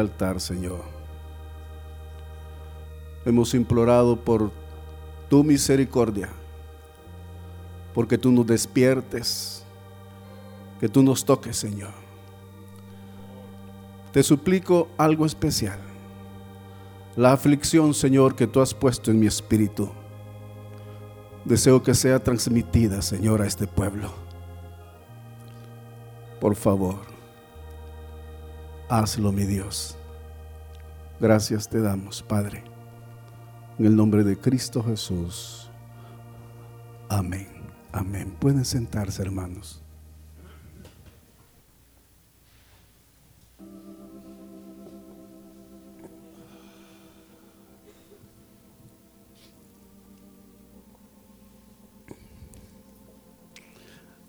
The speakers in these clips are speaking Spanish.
altar, Señor. Hemos implorado por tu misericordia, porque tú nos despiertes, que tú nos toques, Señor. Te suplico algo especial. La aflicción, Señor, que tú has puesto en mi espíritu. Deseo que sea transmitida, Señor, a este pueblo. Por favor hazlo, mi Dios. Gracias te damos, Padre. En el nombre de Cristo Jesús. Amén. Amén. Pueden sentarse, hermanos.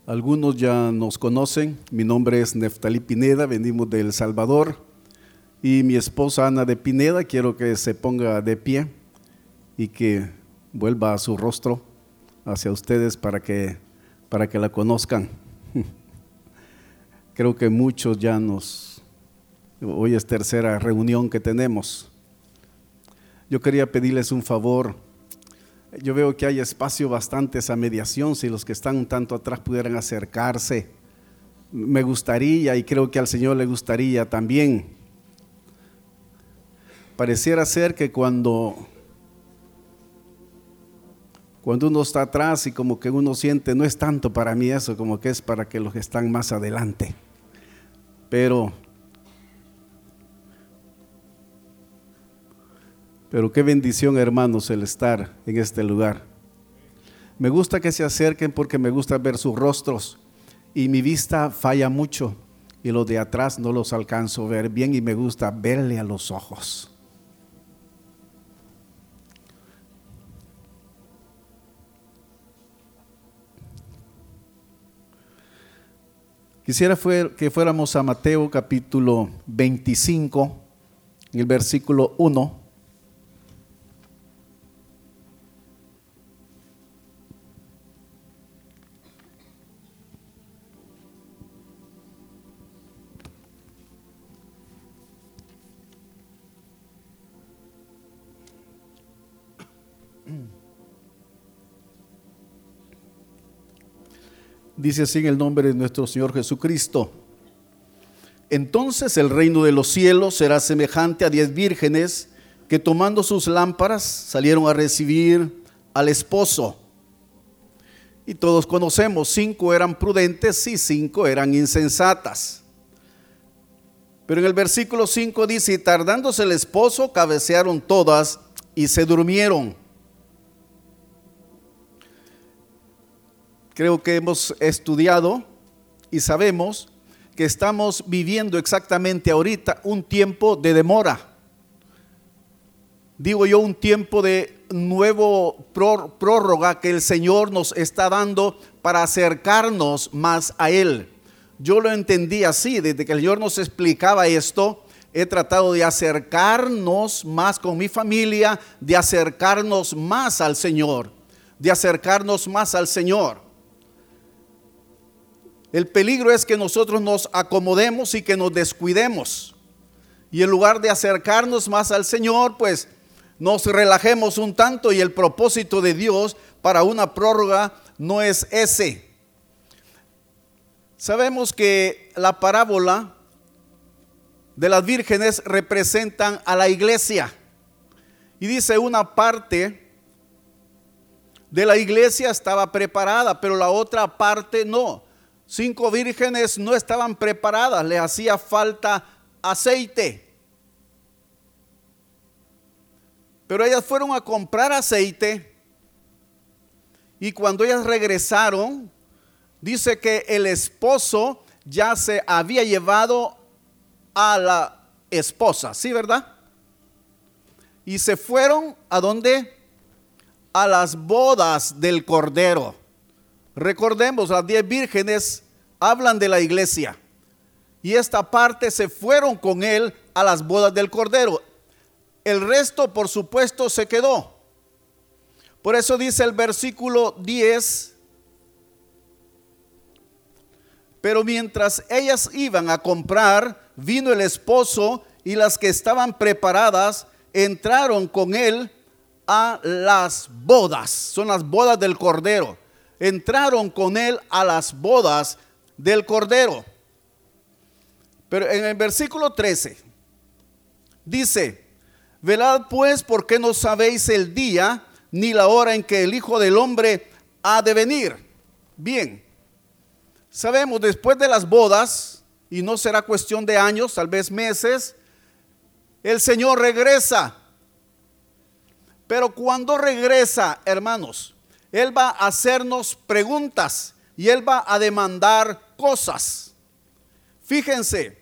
Algunos ya nos conocen. Mi nombre es Neftalí Pineda, venimos de El Salvador. Y mi esposa Ana de Pineda, quiero que se ponga de pie y que vuelva a su rostro hacia ustedes para que, para que la conozcan. Creo que muchos ya nos... Hoy es tercera reunión que tenemos. Yo quería pedirles un favor yo veo que hay espacio bastante esa mediación, si los que están un tanto atrás pudieran acercarse. Me gustaría y creo que al Señor le gustaría también. Pareciera ser que cuando cuando uno está atrás y como que uno siente, no es tanto para mí eso, como que es para que los que están más adelante. Pero Pero qué bendición, hermanos, el estar en este lugar. Me gusta que se acerquen porque me gusta ver sus rostros y mi vista falla mucho y los de atrás no los alcanzo a ver bien y me gusta verle a los ojos. Quisiera que fuéramos a Mateo capítulo 25, en el versículo 1. Dice así en el nombre de nuestro Señor Jesucristo. Entonces el reino de los cielos será semejante a diez vírgenes que tomando sus lámparas salieron a recibir al esposo. Y todos conocemos, cinco eran prudentes y cinco eran insensatas. Pero en el versículo 5 dice, y tardándose el esposo, cabecearon todas y se durmieron. Creo que hemos estudiado y sabemos que estamos viviendo exactamente ahorita un tiempo de demora. Digo yo, un tiempo de nuevo prórroga que el Señor nos está dando para acercarnos más a Él. Yo lo entendí así, desde que el Señor nos explicaba esto, he tratado de acercarnos más con mi familia, de acercarnos más al Señor, de acercarnos más al Señor. El peligro es que nosotros nos acomodemos y que nos descuidemos. Y en lugar de acercarnos más al Señor, pues nos relajemos un tanto y el propósito de Dios para una prórroga no es ese. Sabemos que la parábola de las vírgenes representan a la iglesia. Y dice una parte de la iglesia estaba preparada, pero la otra parte no cinco vírgenes no estaban preparadas, le hacía falta aceite. Pero ellas fueron a comprar aceite y cuando ellas regresaron, dice que el esposo ya se había llevado a la esposa, ¿sí verdad? Y se fueron a donde? A las bodas del Cordero. Recordemos, las diez vírgenes hablan de la iglesia. Y esta parte se fueron con él a las bodas del Cordero. El resto, por supuesto, se quedó. Por eso dice el versículo 10, pero mientras ellas iban a comprar, vino el esposo y las que estaban preparadas entraron con él a las bodas. Son las bodas del Cordero. Entraron con él a las bodas del Cordero. Pero en el versículo 13 dice, velad pues porque no sabéis el día ni la hora en que el Hijo del Hombre ha de venir. Bien, sabemos después de las bodas, y no será cuestión de años, tal vez meses, el Señor regresa. Pero cuando regresa, hermanos, Él va a hacernos preguntas y Él va a demandar cosas. Fíjense,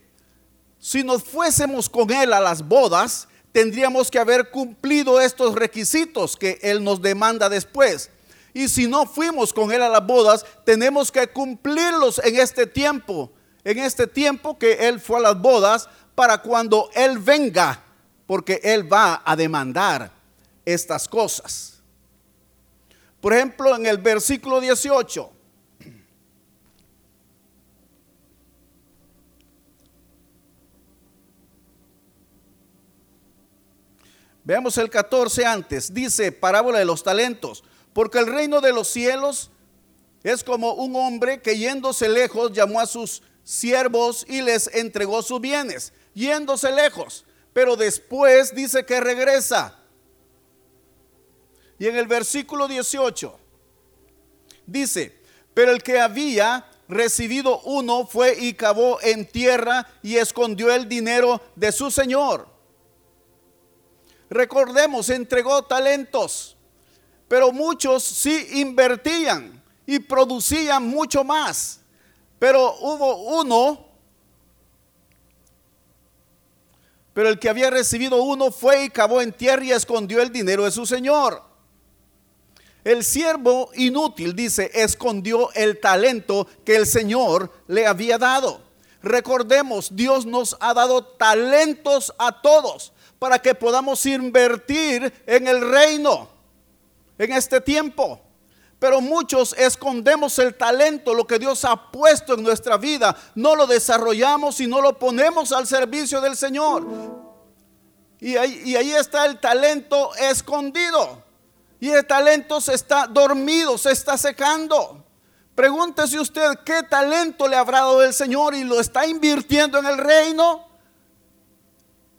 si nos fuésemos con Él a las bodas, tendríamos que haber cumplido estos requisitos que Él nos demanda después. Y si no fuimos con Él a las bodas, tenemos que cumplirlos en este tiempo. En este tiempo que Él fue a las bodas, para cuando Él venga, porque Él va a demandar estas cosas. Por ejemplo, en el versículo 18. Veamos el 14 antes. Dice, parábola de los talentos. Porque el reino de los cielos es como un hombre que yéndose lejos llamó a sus siervos y les entregó sus bienes yéndose lejos, pero después dice que regresa. Y en el versículo 18 dice, pero el que había recibido uno fue y cavó en tierra y escondió el dinero de su señor. Recordemos, entregó talentos, pero muchos sí invertían y producían mucho más. Pero hubo uno Pero el que había recibido uno fue y cavó en tierra y escondió el dinero de su señor. El siervo inútil, dice, escondió el talento que el Señor le había dado. Recordemos, Dios nos ha dado talentos a todos para que podamos invertir en el reino en este tiempo. Pero muchos escondemos el talento, lo que Dios ha puesto en nuestra vida. No lo desarrollamos y no lo ponemos al servicio del Señor. Y ahí, está el talento escondido. Y el talento se está dormido, se está secando. Pregúntese usted qué talento le habrá dado el Señor y lo está invirtiendo en el reino,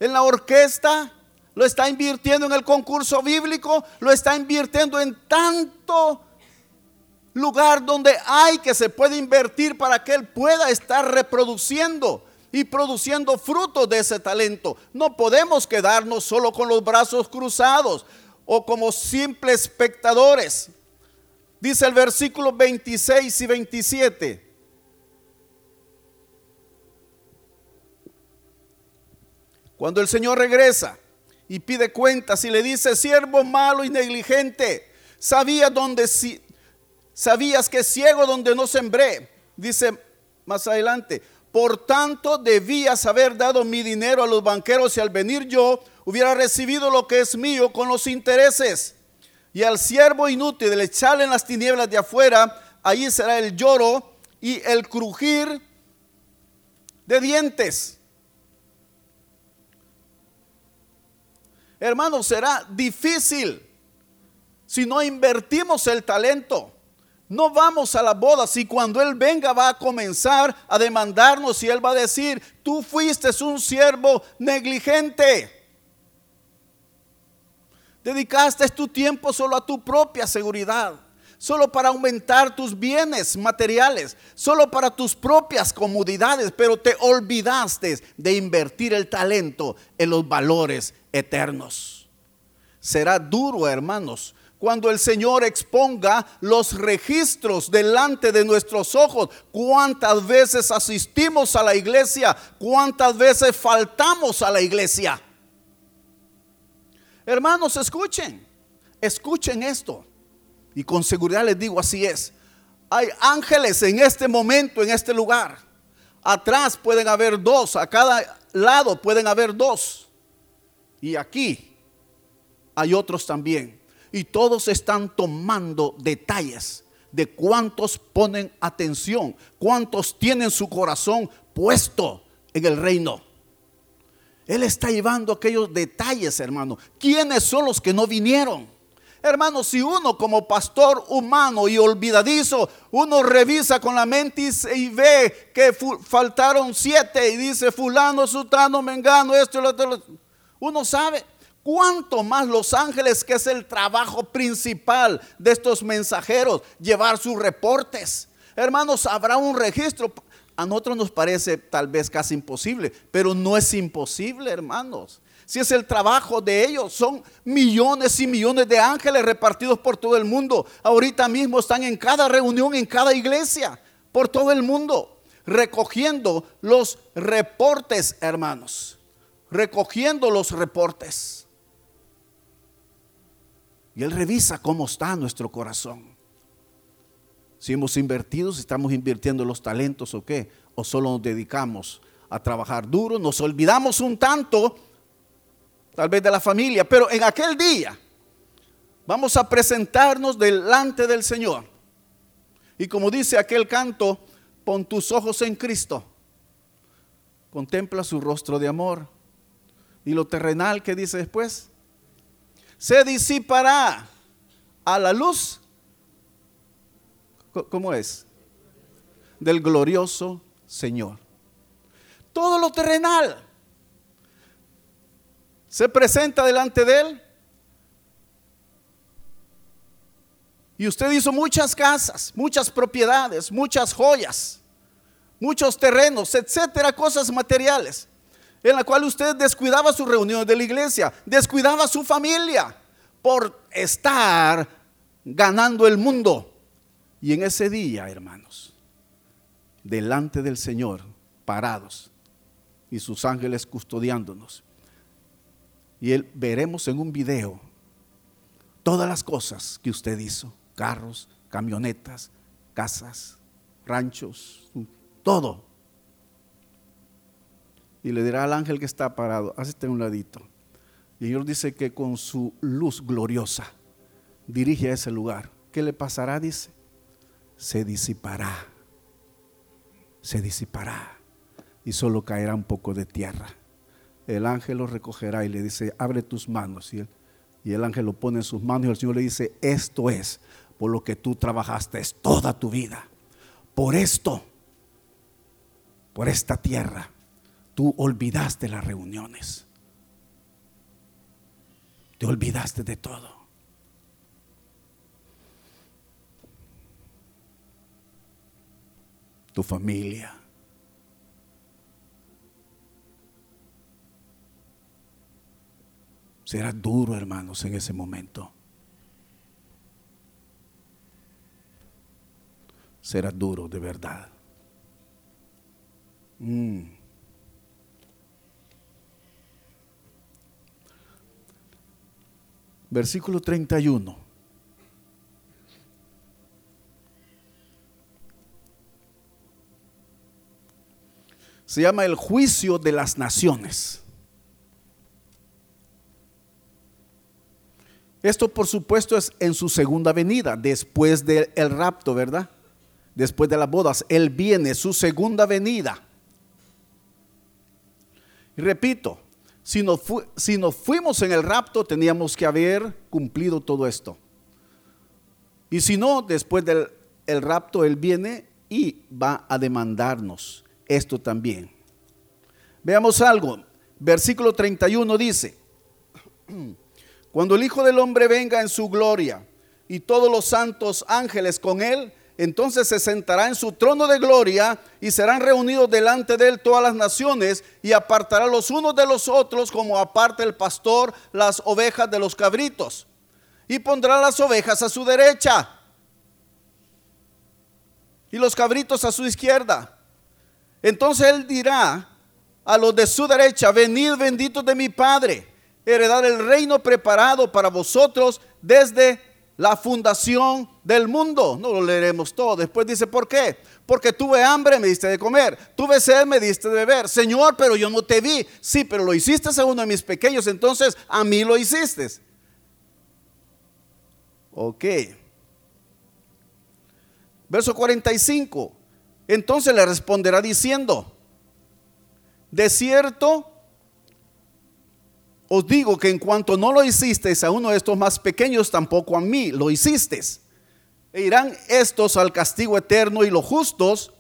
en la orquesta, lo está invirtiendo en el concurso bíblico, lo está invirtiendo en tanto lugar donde hay que se puede invertir para que Él pueda estar reproduciendo y produciendo frutos de ese talento. No podemos quedarnos solo con los brazos cruzados o como simples espectadores. Dice el versículo 26 y 27. Cuando el Señor regresa y pide cuentas y le dice, siervo malo y negligente, sabía dónde si, sabías que ciego donde no sembré. Dice más adelante, por tanto debías haber dado mi dinero a los banqueros y al venir yo hubiera recibido lo que es mío con los intereses. Y al siervo inútil de echarle en las tinieblas de afuera, allí será el lloro y el crujir de dientes. Hermanos, será difícil si no invertimos el talento. No vamos a la boda si cuando Él venga va a comenzar a demandarnos y Él va a decir, tú fuiste un siervo negligente. Dedicaste tu tiempo solo a tu propia seguridad, solo para aumentar tus bienes materiales, solo para tus propias comodidades, pero te olvidaste de invertir el talento en los valores eternos. Será duro, hermanos, cuando el Señor exponga los registros delante de nuestros ojos, cuántas veces asistimos a la iglesia, cuántas veces faltamos a la iglesia. Hermanos, escuchen, escuchen esto. Y con seguridad les digo, así es. Hay ángeles en este momento, en este lugar. Atrás pueden haber dos, a cada lado pueden haber dos. Y aquí hay otros también y todos están tomando detalles de cuántos ponen atención, cuántos tienen su corazón puesto en el reino. Él está llevando aquellos detalles, hermano. ¿Quiénes son los que no vinieron? Hermano, si uno como pastor humano y olvidadizo, uno revisa con la mente y ve que faltaron siete y dice fulano, sutano, mengano, esto y lo otro. Uno sabe cuánto más los ángeles, que es el trabajo principal de estos mensajeros, llevar sus reportes. Hermanos, habrá un registro. A nosotros nos parece tal vez casi imposible, pero no es imposible, hermanos. Si es el trabajo de ellos, son millones y millones de ángeles repartidos por todo el mundo. Ahorita mismo están en cada reunión, en cada iglesia, por todo el mundo, recogiendo los reportes, hermanos. Recogiendo los reportes. Y Él revisa cómo está nuestro corazón. Si hemos invertido, si estamos invirtiendo los talentos o qué, o solo nos dedicamos a trabajar duro, nos olvidamos un tanto, tal vez de la familia, pero en aquel día vamos a presentarnos delante del Señor. Y como dice aquel canto, pon tus ojos en Cristo, contempla su rostro de amor. Y lo terrenal que dice después, se disipará a la luz ¿Cómo es? Del glorioso Señor. Todo lo terrenal se presenta delante de Él. Y usted hizo muchas casas, muchas propiedades, muchas joyas, muchos terrenos, etcétera, cosas materiales, en la cual usted descuidaba sus reuniones de la iglesia, descuidaba su familia por estar ganando el mundo. Y en ese día, hermanos, delante del Señor, parados, y sus ángeles custodiándonos, y él, veremos en un video todas las cosas que usted hizo, carros, camionetas, casas, ranchos, todo. Y le dirá al ángel que está parado, hazte un ladito. Y Dios dice que con su luz gloriosa dirige a ese lugar. ¿Qué le pasará? Dice se disipará, se disipará y solo caerá un poco de tierra. El ángel lo recogerá y le dice, abre tus manos. Y el, y el ángel lo pone en sus manos y el Señor le dice, esto es por lo que tú trabajaste toda tu vida. Por esto, por esta tierra, tú olvidaste las reuniones. Te olvidaste de todo. tu familia. Será duro, hermanos, en ese momento. Será duro de verdad. Mm. Versículo 31. se llama el juicio de las naciones. Esto por supuesto es en su segunda venida, después del rapto, ¿verdad? Después de las bodas, Él viene, su segunda venida. Y repito, si nos, fuimos en el rapto, teníamos que haber cumplido todo esto. Y si no, después del el rapto, Él viene y va a demandarnos esto también. Veamos algo. Versículo 31 dice, cuando el Hijo del Hombre venga en su gloria y todos los santos ángeles con él, entonces se sentará en su trono de gloria y serán reunidos delante de él todas las naciones y apartará los unos de los otros como aparta el pastor las ovejas de los cabritos. Y pondrá las ovejas a su derecha y los cabritos a su izquierda. Entonces él dirá a los de su derecha, venid benditos de mi Padre, heredar el reino preparado para vosotros desde la fundación del mundo. No lo leeremos todo. Después dice, ¿por qué? Porque tuve hambre, me diste de comer. Tuve sed, me diste de beber. Señor, pero yo no te vi. Sí, pero lo hiciste a de mis pequeños, entonces a mí lo hiciste. Ok. Verso 45. Entonces le responderá diciendo, de cierto, os digo que en cuanto no lo hicisteis a uno de estos más pequeños, tampoco a mí lo hicisteis. E irán estos al castigo eterno y los justos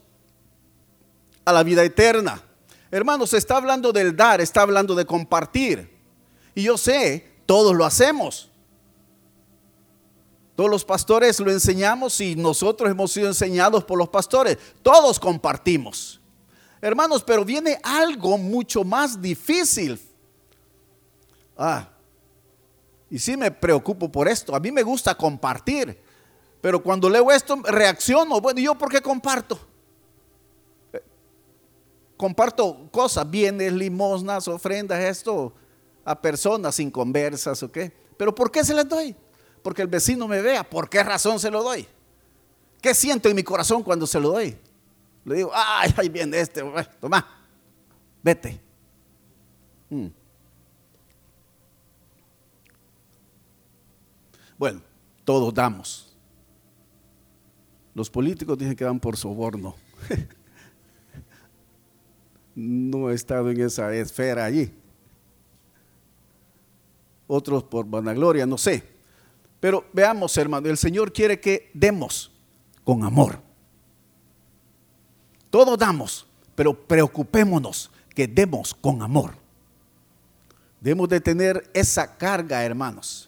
a la vida eterna. Hermanos, está hablando del dar, está hablando de compartir. Y yo sé, todos lo hacemos. Todos los pastores lo enseñamos y nosotros hemos sido enseñados por los pastores. Todos compartimos. Hermanos, pero viene algo mucho más difícil Ah, y sí me preocupo por esto. A mí me gusta compartir. Pero cuando leo esto, reacciono. Bueno, ¿y yo por qué comparto? Comparto cosas, bienes, limosnas, ofrendas, esto a personas sin conversas, ¿ok? Pero ¿por qué se les doy? Porque el vecino me vea. ¿Por qué razón se lo doy? ¿Qué siento en mi corazón cuando se lo doy? Le digo, ay, ahí viene este, toma, vete. Hmm. Bueno, todos damos. Los políticos dicen que dan por soborno. no he estado en esa esfera allí. Otros por vanagloria, no sé. Pero veamos, hermano, el Señor quiere que demos con amor. Todos damos, pero preocupémonos que demos con amor. Debemos de tener esa carga, hermanos.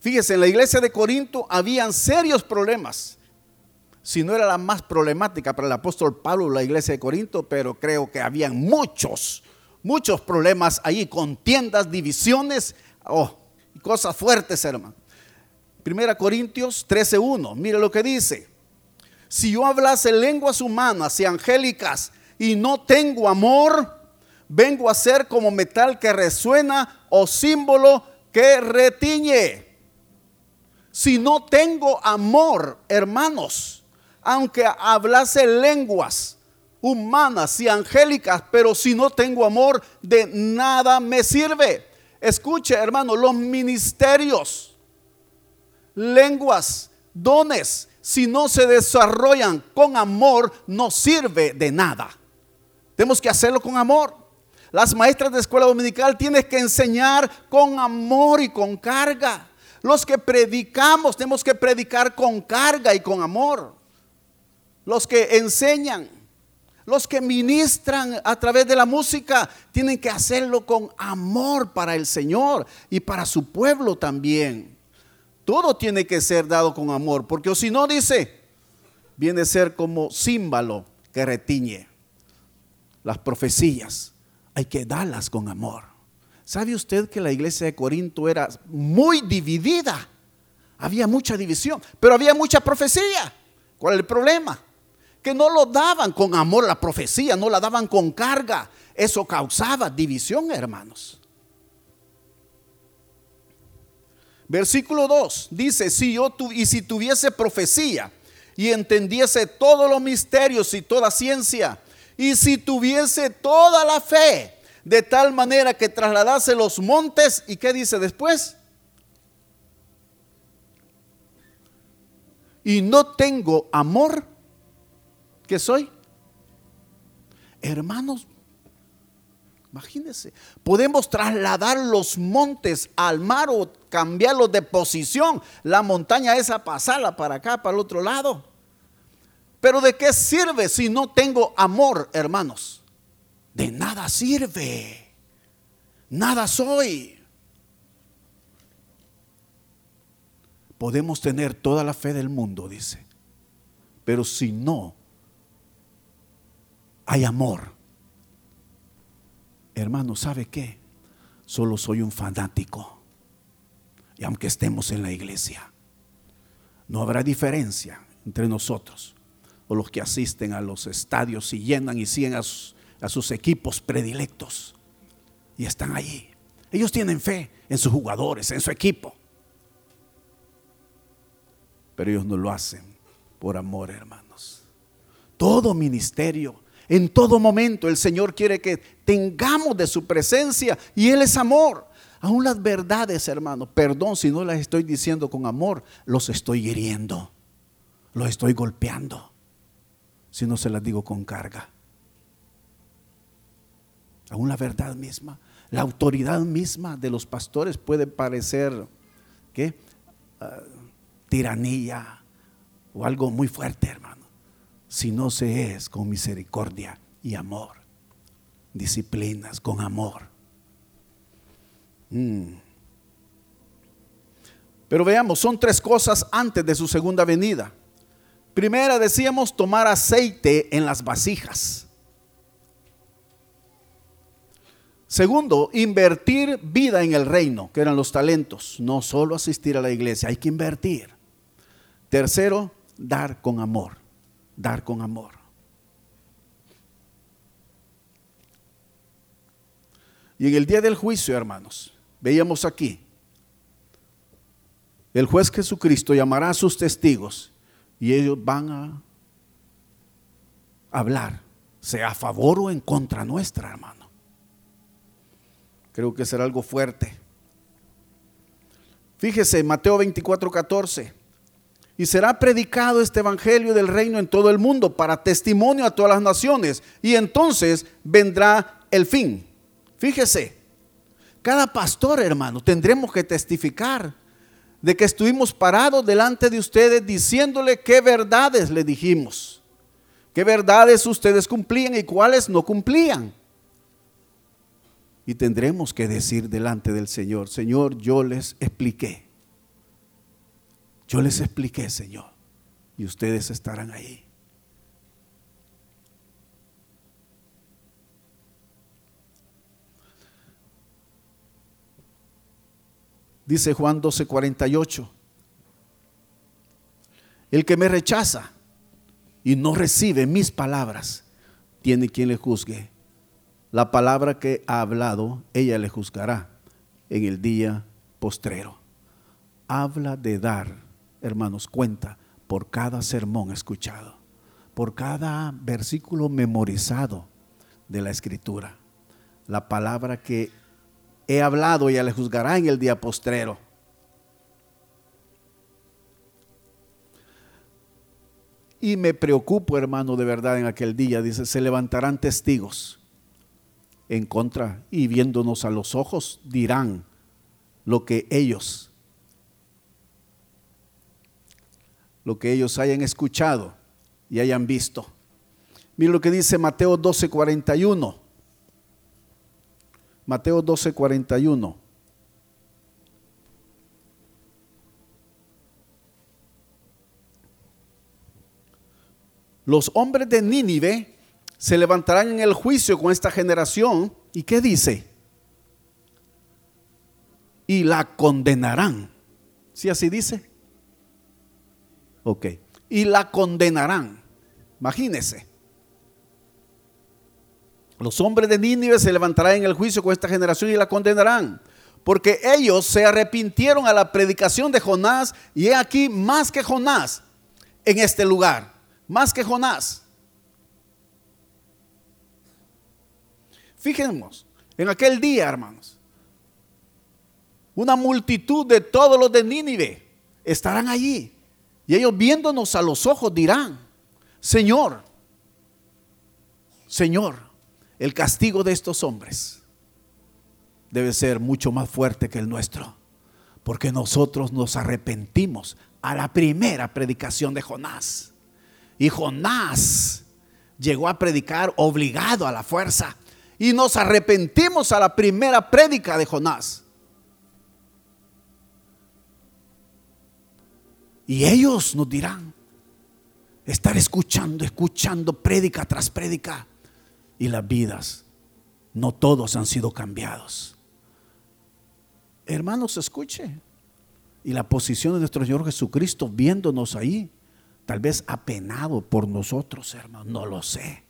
Fíjese, en la iglesia de Corinto habían serios problemas. Si no era la más problemática para el apóstol Pablo la iglesia de Corinto, pero creo que habían muchos, muchos problemas allí, contiendas, divisiones, oh, cosas fuertes, hermano. Primera Corintios 13:1, mire lo que dice. Si yo hablase lenguas humanas y angélicas y no tengo amor, vengo a ser como metal que resuena o símbolo que retiñe si no tengo amor, hermanos, aunque hablase lenguas humanas y angélicas, pero si no tengo amor, de nada me sirve. Escuche, hermano, los ministerios, lenguas, dones, si no se desarrollan con amor, no sirve de nada. Tenemos que hacerlo con amor. Las maestras de escuela dominical tienen que enseñar con amor y con carga. Los que predicamos tenemos que predicar con carga y con amor. Los que enseñan, los que ministran a través de la música, tienen que hacerlo con amor para el Señor y para su pueblo también. Todo tiene que ser dado con amor, porque si no dice, viene a ser como símbolo que retiñe. Las profecías hay que darlas con amor. ¿Sabe usted que la iglesia de Corinto era muy dividida? Había mucha división, pero había mucha profecía. ¿Cuál es el problema? Que no lo daban con amor la profecía, no la daban con carga. Eso causaba división, hermanos. Versículo 2 dice, si yo y si tuviese profecía y entendiese todos los misterios y toda ciencia, y si tuviese toda la fe, de tal manera que trasladase los montes. ¿Y qué dice después? Y no tengo amor. ¿Qué soy? Hermanos, imagínense, podemos trasladar los montes al mar o cambiarlos de posición. La montaña esa pasarla para acá, para el otro lado. Pero ¿de qué sirve si no tengo amor, hermanos? De nada sirve. Nada soy. Podemos tener toda la fe del mundo, dice. Pero si no hay amor, hermano, ¿sabe qué? Solo soy un fanático. Y aunque estemos en la iglesia, no habrá diferencia entre nosotros o los que asisten a los estadios y llenan y siguen a sus a sus equipos predilectos y están allí. Ellos tienen fe en sus jugadores, en su equipo. Pero ellos no lo hacen por amor, hermanos. Todo ministerio, en todo momento, el Señor quiere que tengamos de su presencia y Él es amor. Aún las verdades, hermanos, perdón si no las estoy diciendo con amor, los estoy hiriendo, los estoy golpeando, si no se las digo con carga aún la verdad misma. La autoridad misma de los pastores puede parecer, ¿qué? Ah, tiranía o algo muy fuerte, hermano. Si no se es con misericordia y amor, disciplinas con amor. Mm. Pero veamos, son tres cosas antes de su segunda venida. Primera, decíamos tomar aceite en las vasijas. Segundo, invertir vida en el reino, que eran los talentos. No solo asistir a la iglesia, hay que invertir. Tercero, dar con amor. Dar con amor. Y en el día del juicio, hermanos, veíamos aquí, el juez Jesucristo llamará a sus testigos y ellos van a hablar, sea a favor o en contra nuestra, hermano. Creo que será algo fuerte. Fíjese, Mateo 24, 14. Y será predicado este evangelio del reino en todo el mundo para testimonio a todas las naciones. Y entonces vendrá el fin. Fíjese, cada pastor, hermano, tendremos que testificar de que estuvimos parados delante de ustedes diciéndole qué verdades le dijimos, qué verdades ustedes cumplían y cuáles no cumplían. Y tendremos que decir delante del Señor, Señor, yo les expliqué. Yo les expliqué, Señor. Y ustedes estarán ahí. Dice Juan 12:48. El que me rechaza y no recibe mis palabras, tiene quien le juzgue. La palabra que ha hablado, ella le juzgará en el día postrero. Habla de dar, hermanos, cuenta por cada sermón escuchado, por cada versículo memorizado de la escritura. La palabra que he hablado, ella le juzgará en el día postrero. Y me preocupo, hermano, de verdad en aquel día. Dice, se levantarán testigos en contra y viéndonos a los ojos dirán lo que ellos, lo que ellos hayan escuchado y hayan visto. Mira lo que dice Mateo 12, 41. Mateo 12, 41. Los hombres de Nínive se levantarán en el juicio con esta generación. ¿Y qué dice? Y la condenarán. ¿Sí así dice? Ok. Y la condenarán. Imagínese. Los hombres de Nínive se levantarán en el juicio con esta generación y la condenarán. Porque ellos se arrepintieron a la predicación de Jonás y he aquí más que Jonás en este lugar. Más que Jonás. Fíjense en aquel día, hermanos, una multitud de todos los de Nínive estarán allí. Y ellos viéndonos a los ojos dirán, Señor, Señor, el castigo de estos hombres debe ser mucho más fuerte que el nuestro, porque nosotros nos arrepentimos a la primera predicación de Jonás. Y Jonás llegó a predicar obligado a la fuerza. Y nos arrepentimos a la primera prédica de Jonás. Y ellos nos dirán, estar escuchando, escuchando prédica tras prédica y las vidas, no todos han sido cambiados. Hermanos, escuche. Y la posición de nuestro Señor Jesucristo viéndonos ahí, tal vez apenado por nosotros, hermanos, no lo sé.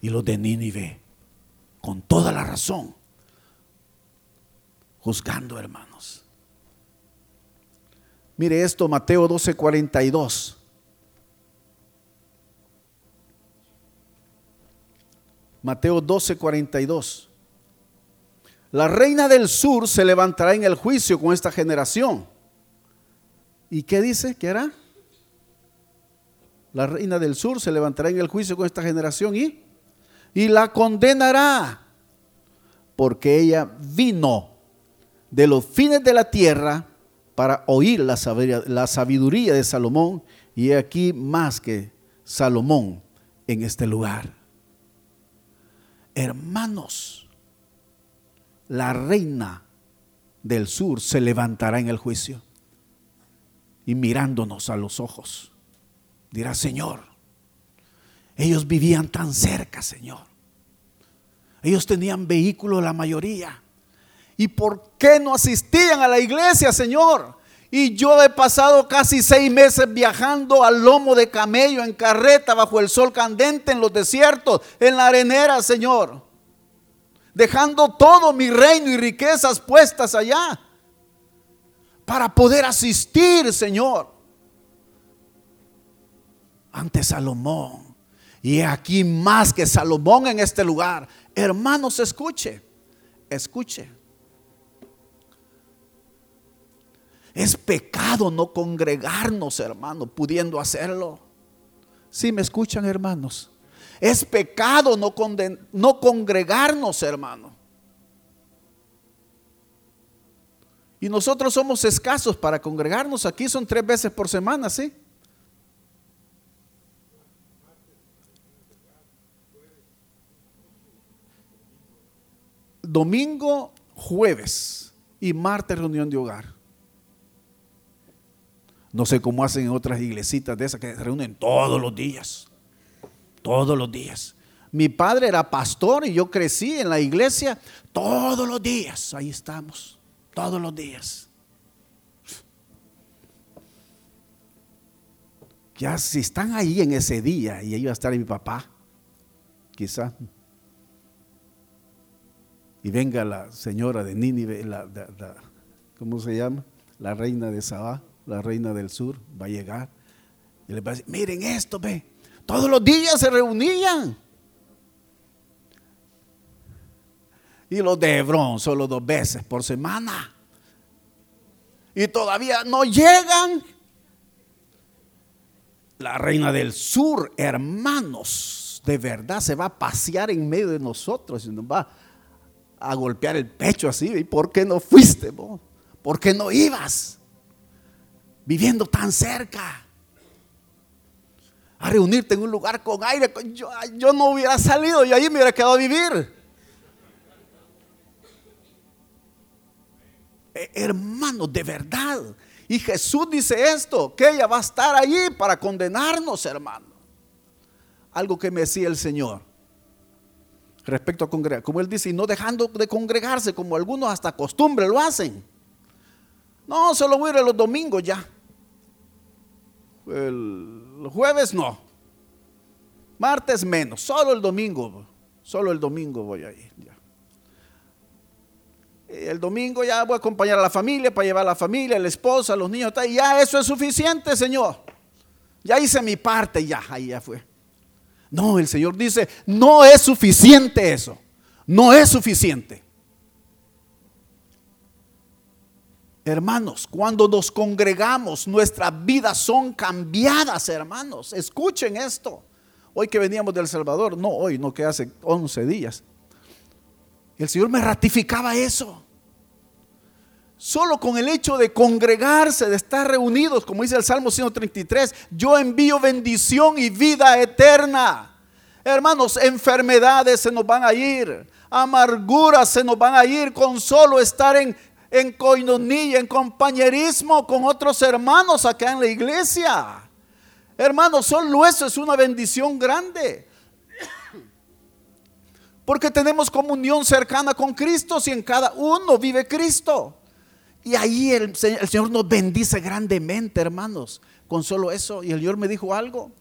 Y los de Nínive, con toda la razón, juzgando, hermanos. Mire esto, Mateo 12, 42. Mateo 12, 42. La reina del sur se levantará en el juicio con esta generación. ¿Y qué dice? ¿Qué hará? La reina del sur se levantará en el juicio con esta generación y, y la condenará. porque ella vino de los fines de la tierra para oír la sabiduría, de Salomón, y aquí más que Salomón en este lugar. Hermanos, la reina del sur se levantará en el juicio y mirándonos a los ojos, dirá, Señor, ellos vivían tan cerca, Señor. Ellos tenían vehículo la mayoría. ¿Y por qué no asistían a la iglesia, Señor? Y yo he pasado casi seis meses viajando al lomo de camello, en carreta, bajo el sol candente, en los desiertos, en la arenera, Señor. Dejando todo mi reino y riquezas puestas allá. Para poder asistir, Señor. Ante Salomón. Y aquí más que Salomón en este lugar. Hermanos, escuche, escuche. Es pecado no congregarnos, hermano, pudiendo hacerlo. Si me escuchan, hermanos. Es pecado no, no congregarnos, hermano. Y nosotros somos escasos para congregarnos. Aquí son tres veces por semana, ¿sí? Domingo, jueves y martes reunión de hogar. No sé cómo hacen en otras iglesitas de esas que se reúnen todos los días. Todos los días. Mi padre era pastor y yo crecí en la iglesia todos los días. Ahí estamos. Todos los días. Ya si están ahí en ese día y ahí va a estar mi papá, quizá y venga la señora de Nínive, la, ¿cómo se llama? La reina de Sabá, la reina del sur, va a llegar. Y le va a decir, miren esto, ve. Todos los días se reunían. Y los de Hebrón solo dos veces por semana. Y todavía no llegan. La reina del sur, hermanos, de verdad se va a pasear en medio de nosotros y nos va a golpear el pecho así. ¿Y por qué no fuiste? ¿Por qué no ibas? Viviendo tan cerca. A reunirte en un lugar con aire. Yo, yo no hubiera salido y ahí me hubiera quedado a vivir. Eh, hermanos, de verdad. Y Jesús dice esto, que ella va a estar allí para condenarnos, hermano. Algo que me decía el Señor respecto a congregar. Como él dice, y no dejando de congregarse, como algunos hasta costumbre lo hacen. No, solo voy a ir los domingos ya. El jueves no. Martes menos, solo el domingo. Solo el domingo voy a ir. Ya. El domingo ya voy a acompañar a la familia para llevar a la familia, la esposa, a los niños. Y ya eso es suficiente, Señor. Ya hice mi parte, ya, ahí ya fue. No, el Señor dice, no es suficiente eso. No es suficiente. Hermanos, cuando nos congregamos, nuestras vidas son cambiadas, hermanos. Escuchen esto. Hoy que veníamos del Salvador, no hoy, no que hace 11 días. El Señor me ratificaba eso. Solo con el hecho de congregarse, de estar reunidos, como dice el Salmo 133, yo envío bendición y vida eterna. Hermanos, enfermedades se nos van a ir, amarguras se nos van a ir con solo estar en, en coinonía, en compañerismo con otros hermanos acá en la iglesia. Hermanos, solo eso es una bendición grande. Porque tenemos comunión cercana con Cristo si en cada uno vive Cristo. Y ahí el, Señor nos bendice grandemente, hermanos, con solo eso. Y el Señor me dijo algo.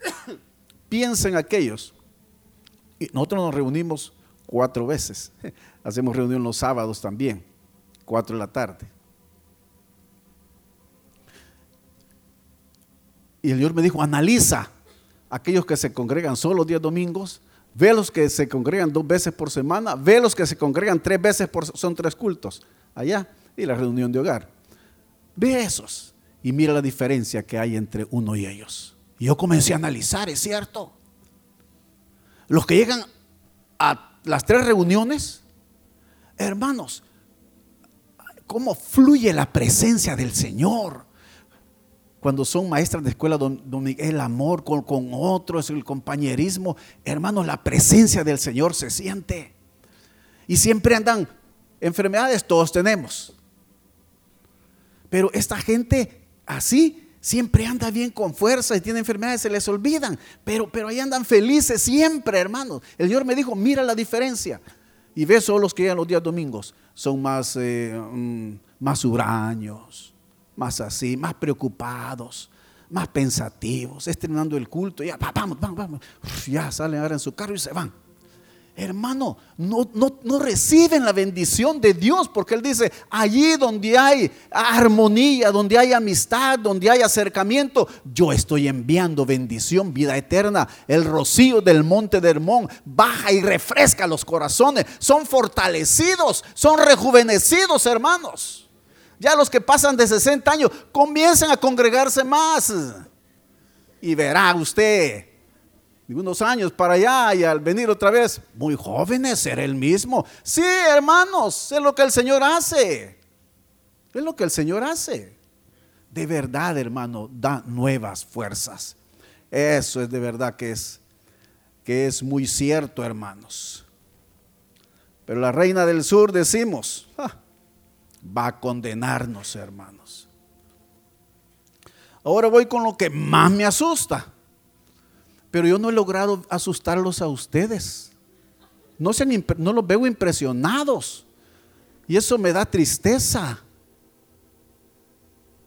Piensen aquellos. Y nosotros nos reunimos cuatro veces. Hacemos reunión los sábados también, cuatro de la tarde. Y el Señor me dijo, analiza aquellos que se congregan solo días domingos, ve los que se congregan dos veces por semana, ve los que se congregan tres veces por, son tres cultos allá y la reunión de hogar. Ve esos y mira la diferencia que hay entre uno y ellos. Y yo comencé a analizar, es cierto. Los que llegan a las tres reuniones hermanos, cómo fluye la presencia del Señor. Cuando son maestras de escuela, el amor con, con otros, el compañerismo, hermanos, la presencia del Señor se siente. Y siempre andan enfermedades, todos tenemos. Pero esta gente así siempre anda bien con fuerza y tiene enfermedades, se les olvidan. Pero, pero ahí andan felices siempre, hermanos. El Señor me dijo, mira la diferencia. Y ve solo los que llegan los días domingos. Son más, eh, mm, más huraños, más así, más preocupados, más pensativos. Es terminando el culto, ya, vamos, vamos, vamos. ya salen ahora en su carro y se van. Hermano, no, no, reciben la bendición de Dios porque Él dice, allí donde hay armonía, donde hay amistad, donde hay acercamiento, yo estoy enviando bendición, vida eterna. El rocío del monte de Hermón baja y refresca los corazones. Son fortalecidos, son rejuvenecidos, hermanos. Ya los que pasan de 60 años comienzan a congregarse más. Y verá usted unos años para allá y al venir otra vez, muy jóvenes, ser el mismo. Sí, hermanos, es lo que el Señor hace. Es lo que el Señor hace. De verdad, hermano, da nuevas fuerzas. Eso es de verdad que es que es muy cierto, hermanos. Pero la reina del sur decimos, ah, va a condenarnos, hermanos. Ahora voy con lo que más me asusta. Pero yo no he logrado asustarlos a ustedes. No, se no los veo impresionados. Y eso me da tristeza.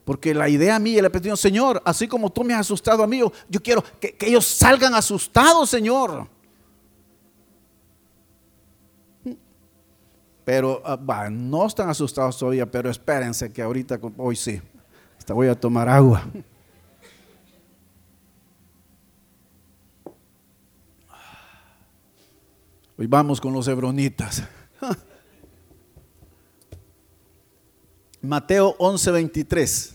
Porque la idea mía, le pedí, Señor, así como tú me has asustado a mí, yo, quiero que, ellos salgan asustados, Señor. Pero ah, no están asustados todavía, pero espérense que ahorita, hoy sí, hasta voy a tomar agua. Hoy vamos con los hebronitas. Mateo 11:23.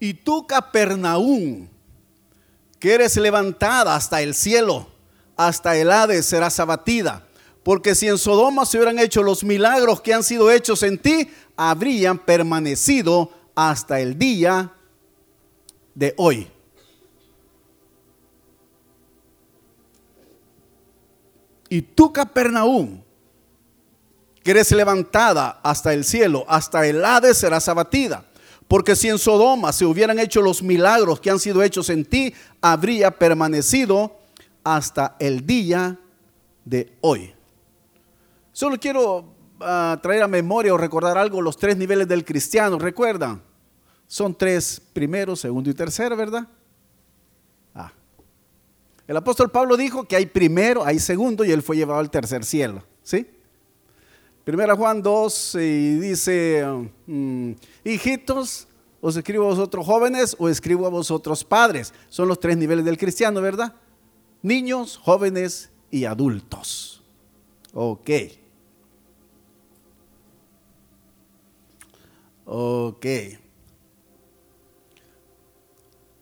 Y tú, Capernaum, que eres levantada hasta el cielo, hasta el Hades serás abatida. Porque si en Sodoma se hubieran hecho los milagros que han sido hechos en ti, habrían permanecido hasta el día de hoy. Y tú, Capernaum, que eres levantada hasta el cielo, hasta el Hades serás abatida. Porque si en Sodoma se hubieran hecho los milagros que han sido hechos en ti, habría permanecido hasta el día de hoy. Solo quiero traer a memoria o recordar algo, los tres niveles del cristiano, ¿recuerdan? Son tres, primero, segundo y tercero, ¿verdad? Ah. El apóstol Pablo dijo que hay primero, hay segundo y él fue llevado al tercer cielo, ¿sí? Primera Juan 2 y dice, mm, hijitos, os escribo a vosotros jóvenes o escribo a vosotros padres. Son los tres niveles del cristiano, ¿verdad? Niños, jóvenes y adultos. Ok. Ok.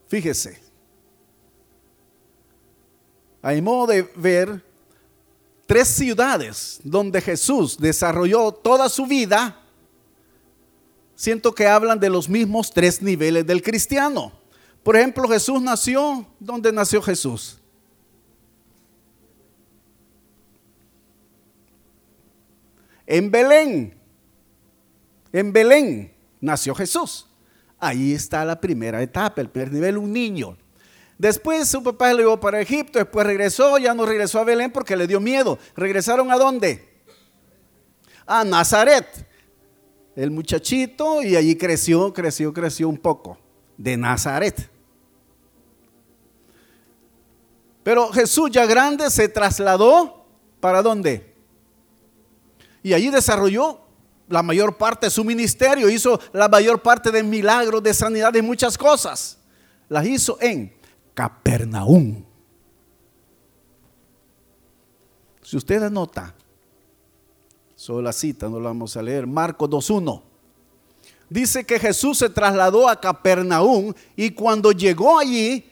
Fíjese. Hay modo de ver tres ciudades donde Jesús desarrolló toda su vida. Siento que hablan de los mismos tres niveles del cristiano. Por ejemplo, Jesús nació, ¿dónde nació Jesús? En Belén. En Belén nació Jesús. Ahí está la primera etapa, el primer nivel, un niño. Después su papá lo llevó para Egipto, después regresó, ya no regresó a Belén porque le dio miedo. ¿Regresaron a dónde? A Nazaret. El muchachito y allí creció, creció, creció un poco. De Nazaret. Pero Jesús ya grande se trasladó para dónde? Y allí desarrolló la mayor parte de su ministerio, hizo la mayor parte de milagros, de sanidad, de muchas cosas. Las hizo en Capernaum. Si usted anota, solo la cita, no la vamos a leer, Marcos 2.1. dice que Jesús se trasladó a Capernaum y cuando llegó allí,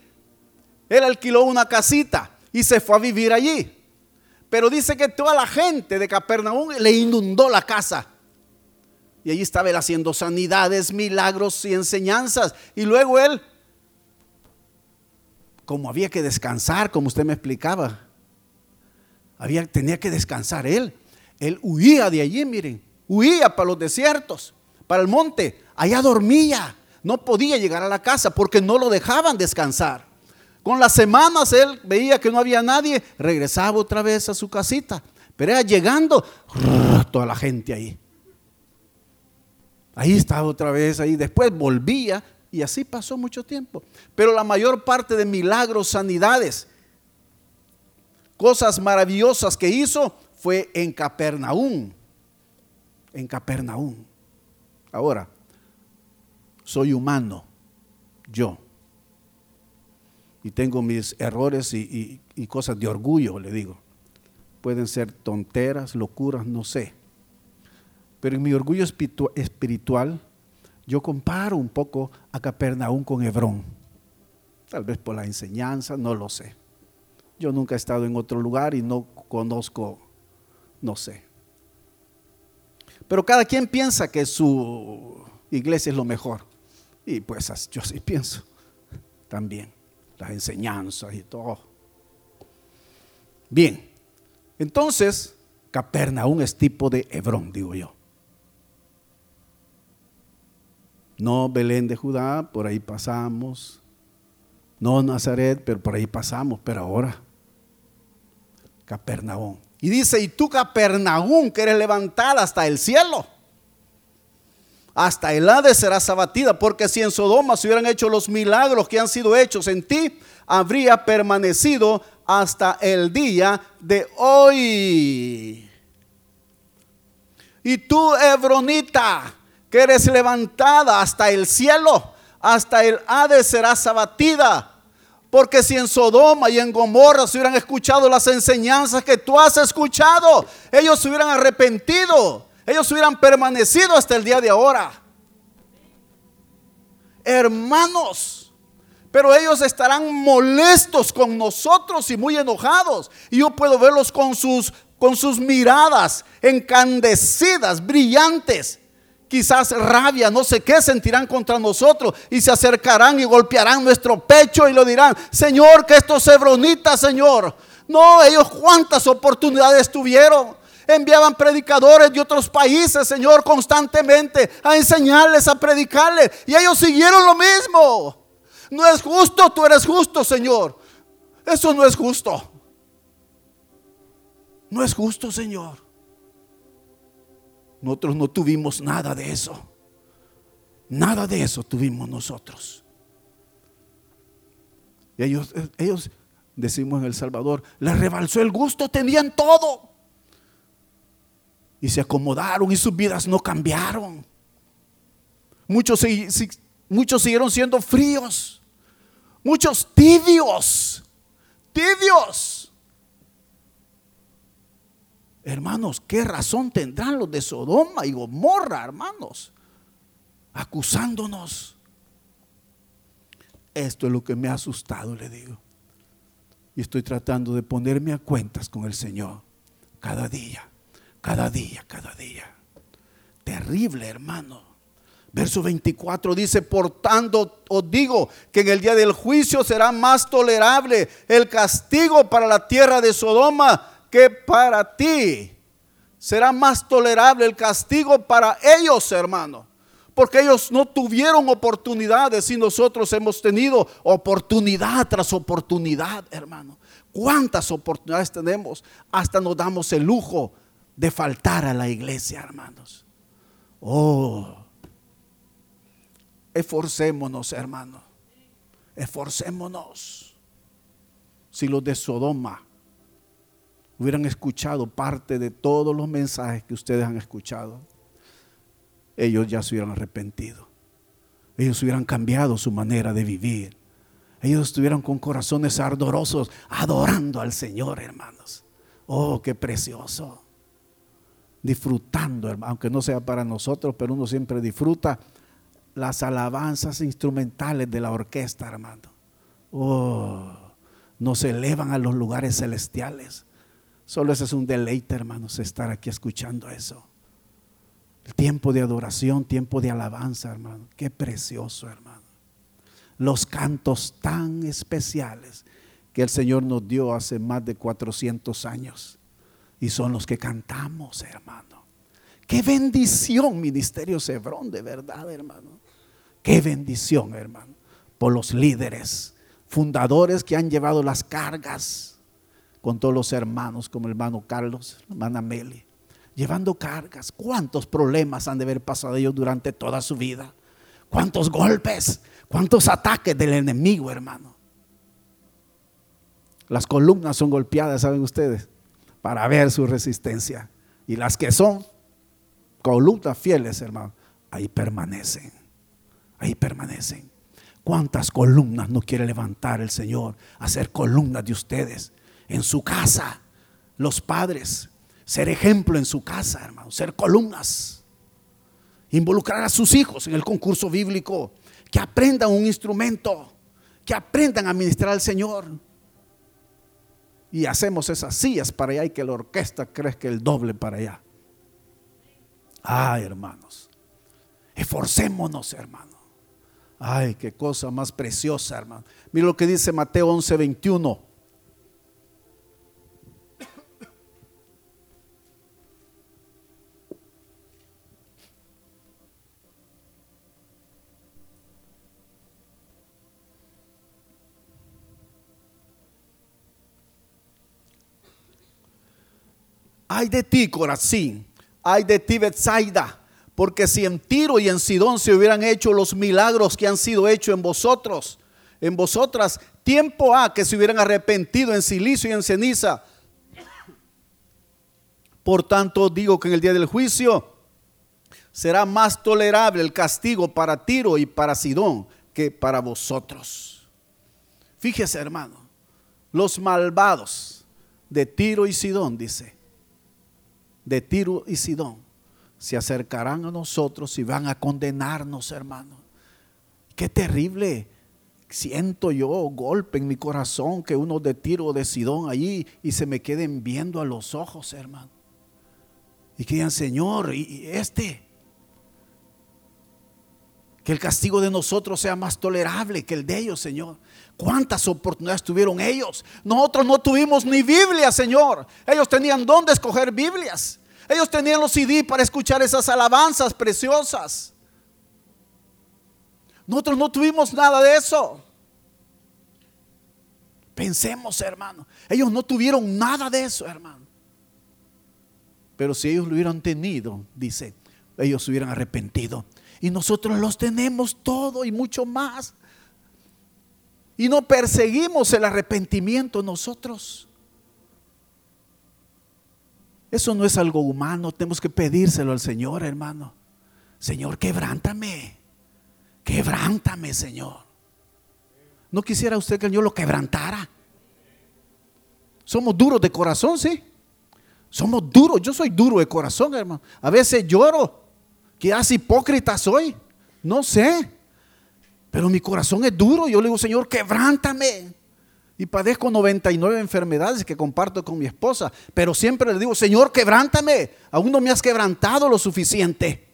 él alquiló una casita y se fue a vivir allí. Pero dice que toda la gente de Capernaum le inundó la casa. Y allí estaba él haciendo sanidades, milagros y enseñanzas. Y luego él, como había que descansar, como usted me explicaba, había, tenía que descansar él. Él huía de allí, miren, huía para los desiertos, para el monte. Allá dormía. No podía llegar a la casa porque no lo dejaban descansar. Con las semanas él veía que no había nadie, regresaba otra vez a su casita. Pero era llegando, toda la gente ahí. Ahí estaba otra vez, ahí después volvía y así pasó mucho tiempo. Pero la mayor parte de milagros, sanidades, cosas maravillosas que hizo fue en Capernaum. En Capernaum. Ahora, soy humano, yo y tengo mis errores y, cosas de orgullo, le digo. Pueden ser tonteras, locuras, no sé. Pero en mi orgullo espiritual, yo comparo un poco a Capernaum con Hebrón. Tal vez por la enseñanza, no lo sé. Yo nunca he estado en otro lugar y no conozco, no sé. Pero cada quien piensa que su iglesia es lo mejor. Y pues yo sí pienso también las enseñanzas y todo. Bien, entonces Capernaum es tipo de Hebrón, digo yo. No Belén de Judá, por ahí pasamos. No Nazaret, pero por ahí pasamos, pero ahora Capernaum. Y dice, y tú Capernaum, que eres levantada hasta el cielo hasta el Hades serás abatida, porque si en Sodoma se hubieran hecho los milagros que han sido hechos en ti, habría permanecido hasta el día de hoy. Y tú, Hebronita, que eres levantada hasta el cielo, hasta el Hades serás abatida. Porque si en Sodoma y en Gomorra se hubieran escuchado las enseñanzas que tú has escuchado, ellos se hubieran arrepentido ellos hubieran permanecido hasta el día de ahora. Hermanos, pero ellos estarán molestos con nosotros y muy enojados. Y yo puedo verlos con sus, con sus miradas encandecidas, brillantes. Quizás rabia, no sé qué, sentirán contra nosotros y se acercarán y golpearán nuestro pecho y lo dirán, Señor, que estos hebronitas, Señor. No, ellos cuántas oportunidades tuvieron enviaban predicadores de otros países, Señor, constantemente a enseñarles, a predicarles. Y ellos siguieron lo mismo. No es justo, tú eres justo, Señor. Eso no es justo. No es justo, Señor. Nosotros no tuvimos nada de eso. Nada de eso tuvimos nosotros. Y ellos, ellos, decimos en El Salvador, les rebalsó el gusto, tenían todo y se acomodaron y sus vidas no cambiaron. Muchos, muchos siguieron siendo fríos, muchos tibios, tibios. Hermanos, ¿qué razón tendrán los de Sodoma y Gomorra, hermanos? Acusándonos. Esto es lo que me ha asustado, le digo. Y estoy tratando de ponerme a cuentas con el Señor cada día. Cada día, cada día. Terrible, hermano. Verso 24 dice, por tanto os digo que en el día del juicio será más tolerable el castigo para la tierra de Sodoma que para ti. Será más tolerable el castigo para ellos, hermano. Porque ellos no tuvieron oportunidades y nosotros hemos tenido oportunidad tras oportunidad, hermano. ¿Cuántas oportunidades tenemos? Hasta nos damos el lujo de faltar a la iglesia, hermanos. Oh, esforcémonos, hermanos. Esforcémonos. Si los de Sodoma hubieran escuchado parte de todos los mensajes que ustedes han escuchado, ellos ya se hubieran arrepentido. Ellos hubieran cambiado su manera de vivir. Ellos estuvieran con corazones ardorosos adorando al Señor, hermanos. Oh, qué precioso disfrutando, aunque no sea para nosotros, pero uno siempre disfruta las alabanzas instrumentales de la orquesta, hermano. Oh, nos elevan a los lugares celestiales. Solo ese es un deleite, hermanos, estar aquí escuchando eso. El tiempo de adoración, tiempo de alabanza, hermano. Qué precioso, hermano. Los cantos tan especiales que el Señor nos dio hace más de 400 años. Y son los que cantamos, hermano. Qué bendición, Ministerio Cebrón, de verdad, hermano. Qué bendición, hermano, por los líderes, fundadores que han llevado las cargas con todos los hermanos, como el hermano Carlos, la hermana Meli, llevando cargas. ¿Cuántos problemas han de haber pasado ellos durante toda su vida? ¿Cuántos golpes? ¿Cuántos ataques del enemigo, hermano? Las columnas son golpeadas, ¿saben ustedes? Para ver su resistencia. Y las que son columnas fieles, hermano, ahí permanecen. Ahí permanecen. ¿Cuántas columnas no quiere levantar el Señor? Hacer columnas de ustedes en su casa. Los padres, ser ejemplo en su casa, hermano, ser columnas. Involucrar a sus hijos en el concurso bíblico, que aprendan un instrumento, que aprendan a ministrar al Señor. Y hacemos esas sillas para allá y que la orquesta crezca el doble para allá. Ay, hermanos, esforcémonos, hermanos. Ay, qué cosa más preciosa, hermano. Mira lo que dice Mateo 11, 21. Ay de ti, Corazín. Ay de ti, Betsaida. Porque si en Tiro y en Sidón se hubieran hecho los milagros que han sido hechos en vosotros, en vosotras, tiempo ha que se hubieran arrepentido en silicio y en ceniza. Por tanto, digo que en el día del juicio será más tolerable el castigo para Tiro y para Sidón que para vosotros. Fíjese, hermano, los malvados de Tiro y Sidón, dice, de Tiro y Sidón se acercarán a nosotros y van a condenarnos, hermano. Qué terrible. Siento yo golpe en mi corazón que uno de Tiro de Sidón allí y se me queden viendo a los ojos, hermano. Y que digan, Señor, y este, que el castigo de nosotros sea más tolerable que el de ellos, Señor. ¿Cuántas oportunidades tuvieron ellos? Nosotros no tuvimos ni Biblia, Señor. Ellos tenían dónde escoger Biblias. Ellos tenían los CD para escuchar esas alabanzas preciosas. Nosotros no tuvimos nada de eso. Pensemos, hermano. Ellos no tuvieron nada de eso, hermano. Pero si ellos lo hubieran tenido, dice, ellos se hubieran arrepentido. Y nosotros los tenemos todo y mucho más. Y no perseguimos el arrepentimiento nosotros. Eso no es algo humano, tenemos que pedírselo al Señor, hermano. Señor, quebrántame. Quebrántame, Señor. ¿No quisiera usted que Señor lo quebrantara? Somos duros de corazón, sí. Somos duros. Yo soy duro de corazón, hermano. A veces lloro. Hace hipócrita soy. No sé. Pero mi corazón es duro. Yo le digo, Señor, quebrántame. Y padezco 99 enfermedades que comparto con mi esposa. Pero siempre le digo, Señor, quebrántame. Aún no me has quebrantado lo suficiente.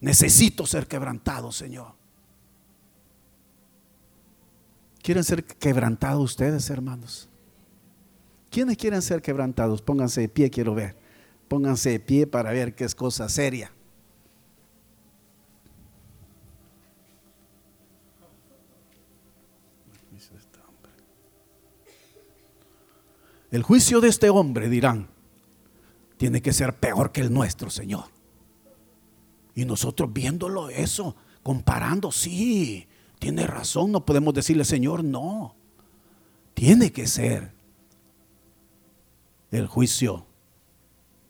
Necesito ser quebrantado, Señor. ¿Quieren ser quebrantados ustedes, hermanos? ¿Quiénes quieren ser quebrantados? Pónganse de pie, quiero ver. Pónganse de pie para ver qué es cosa seria. El juicio de este hombre, dirán, tiene que ser peor que el nuestro, Señor. Y nosotros viéndolo eso, comparando, sí, tiene razón, no podemos decirle, Señor, no. Tiene que ser el juicio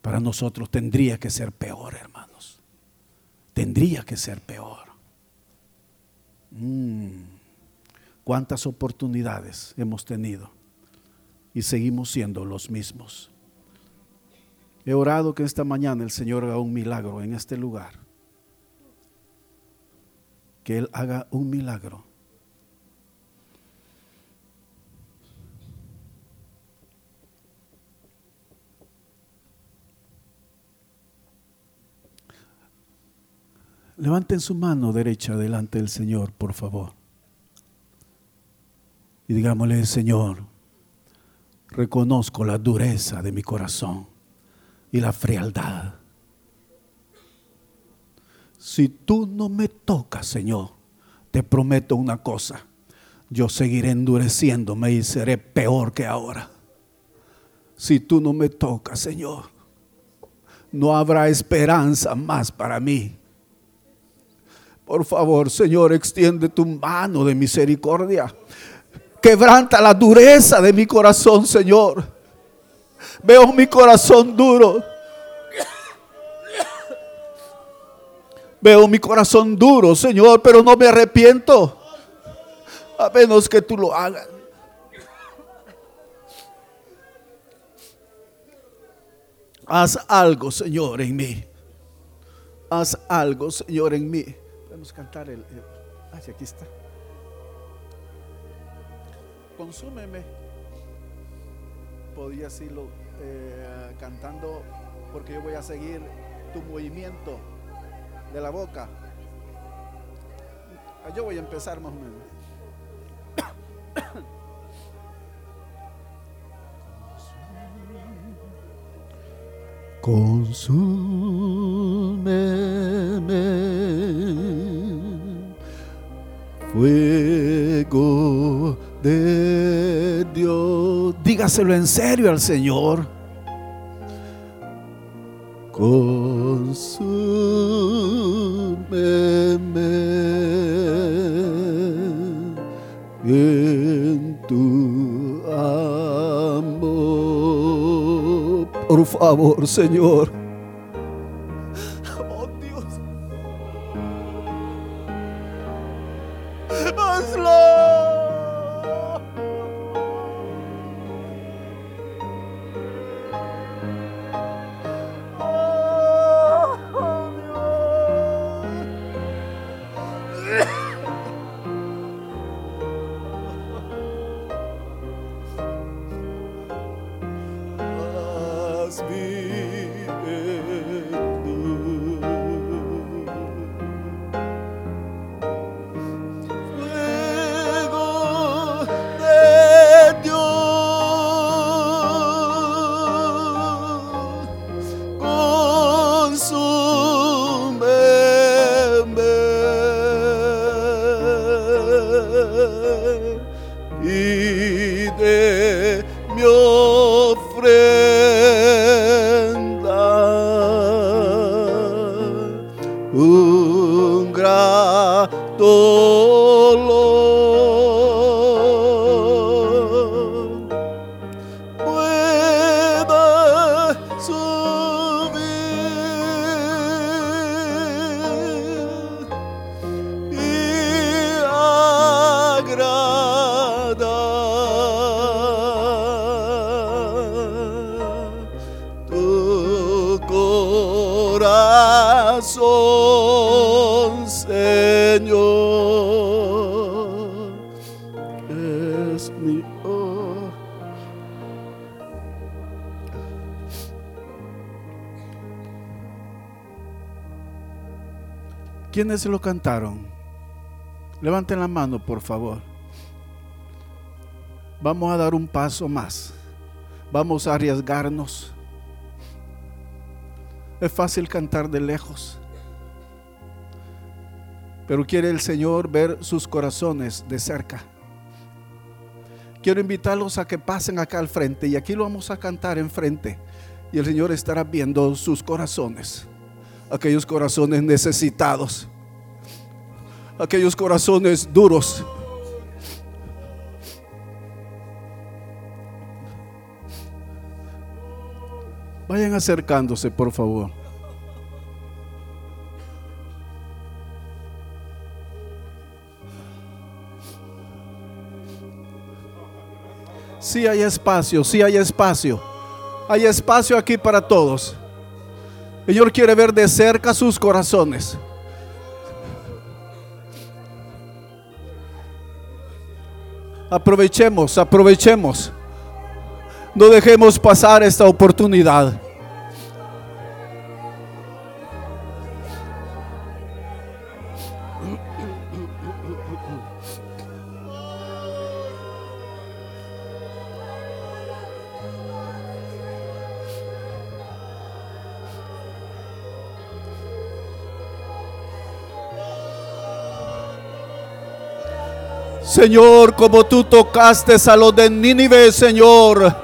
para nosotros tendría que ser peor, hermanos. Tendría que ser peor. Mm. ¿Cuántas oportunidades hemos tenido? Y seguimos siendo los mismos. He orado que esta mañana el Señor haga un milagro en este lugar. que Él haga un milagro. Levanten su mano derecha delante del Señor, por favor. Y digámosle, Señor, reconozco la dureza de mi corazón y la frialdad. Si tú no me tocas, Señor, te prometo una cosa. Yo seguiré endureciéndome y seré peor que ahora. Si tú no me tocas, Señor, no habrá esperanza más para mí. Por favor, Señor, extiende tu mano de misericordia. Quebranta la dureza de mi corazón, Señor. Veo mi corazón duro. Veo mi corazón duro, Señor, pero no me arrepiento. A menos que tú lo hagas. Haz algo, Señor, en mí. Haz algo, Señor, en mí cantar el... aquí está. Consúmeme. Podías irlo eh, cantando porque yo voy a seguir tu movimiento de la boca. Yo voy a empezar más o menos. Consúmeme fuego de Dios. Dígaselo en serio al Señor. Consúmeme en tu amor. Por favor, Señor. ¿Quiénes lo cantaron? Levanten la mano, por favor. Vamos a dar un paso más. Vamos a arriesgarnos. Es fácil cantar de lejos. Pero quiere el Señor ver sus corazones de cerca. Quiero invitarlos a que pasen acá al frente y aquí lo vamos a cantar enfrente. Y el Señor estará viendo sus corazones aquellos corazones necesitados, aquellos corazones duros. Vayan acercándose, por favor. Sí hay espacio, sí hay espacio. Hay espacio aquí para todos. El Señor quiere ver de cerca sus corazones. Aprovechemos, aprovechemos. No dejemos pasar esta oportunidad. Señor, como tú tocaste a los de Nínive, Señor,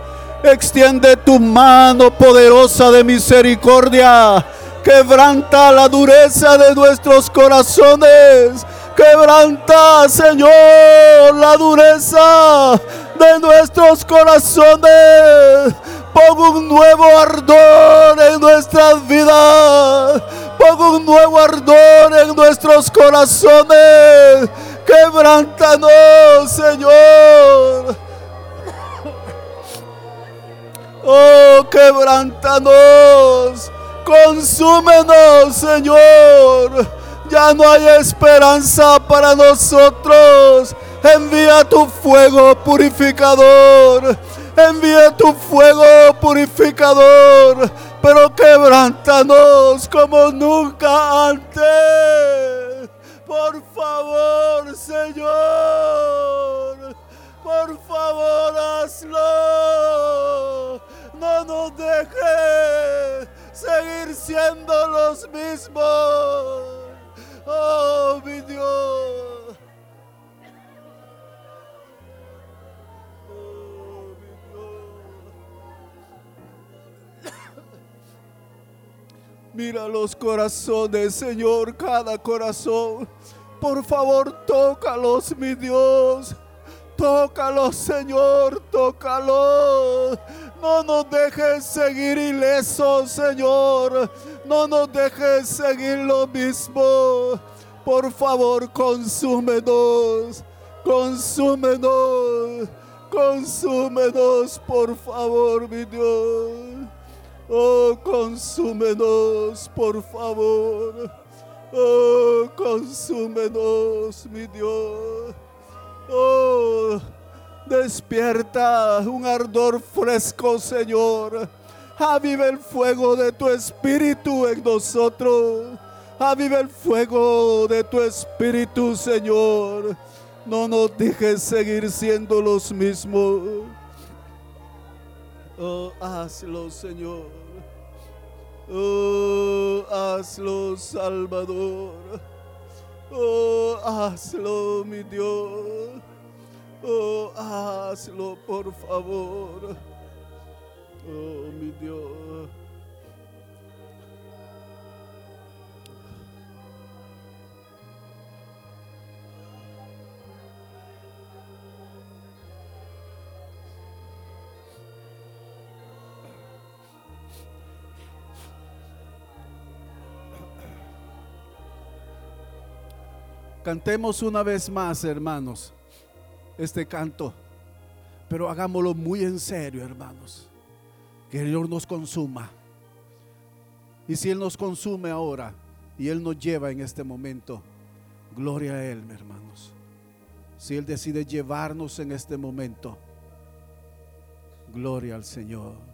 extiende tu mano poderosa de misericordia. Quebranta la dureza de nuestros corazones. Quebranta, Señor, la dureza de nuestros corazones. Pon un nuevo ardor en nuestras vidas. Pon un nuevo ardor en nuestros corazones Quebrántanos, Señor. Oh, quebrántanos. Consúmenos, Señor. Ya no hay esperanza para nosotros. Envía tu fuego purificador. Envía tu fuego purificador. Pero quebrántanos como nunca antes. Por favor, Señor. Por favor, hazlo. No nos dejes seguir siendo los mismos. Oh, mi Dios. Oh, mi Dios. Mira los corazones, Señor, cada corazón por favor, tócalos, mi Dios. Tócalos, Señor, tócalos. No nos dejes seguir ilesos, Señor. No nos dejes seguir lo mismo. Por favor, consúmenos. Consúmenos. Consúmenos, por favor, mi Dios. Oh, consúmenos, por favor. Oh, consúmenos, mi Dios. Oh, despierta un ardor fresco, Señor. Aviva el fuego de tu espíritu en nosotros. Aviva el fuego de tu espíritu, Señor. No nos dejes seguir siendo los mismos. Oh, hazlo, Señor. Oh, hazlo, Salvador. Oh, hazlo, mi Dios. Oh, hazlo, por favor. Oh, mi Dios. Cantemos una vez más, hermanos, este canto, pero hagámoslo muy en serio, hermanos. Que el Señor nos consuma. Y si Él nos consume ahora y Él nos lleva en este momento, gloria a Él, hermanos. Si Él decide llevarnos en este momento, gloria al Señor.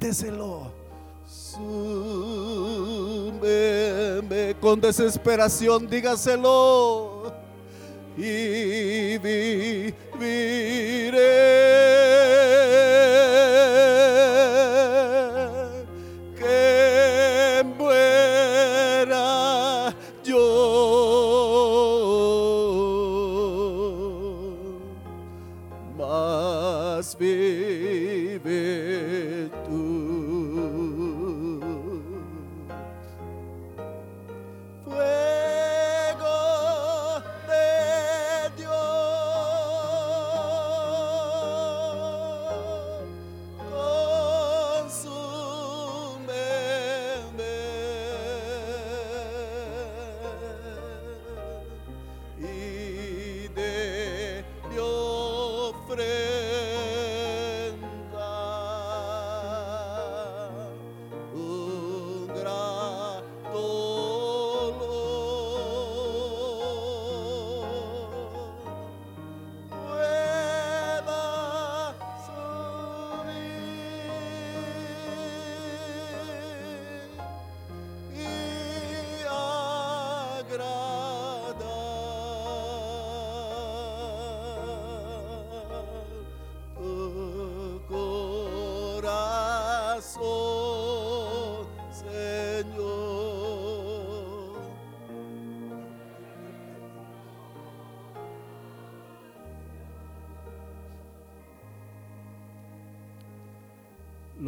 Gríteselo con desesperación, dígaselo. Y viviré.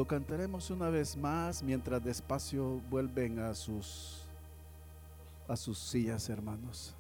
Lo cantaremos una vez más mientras despacio vuelven a sus a sus sillas, hermanos.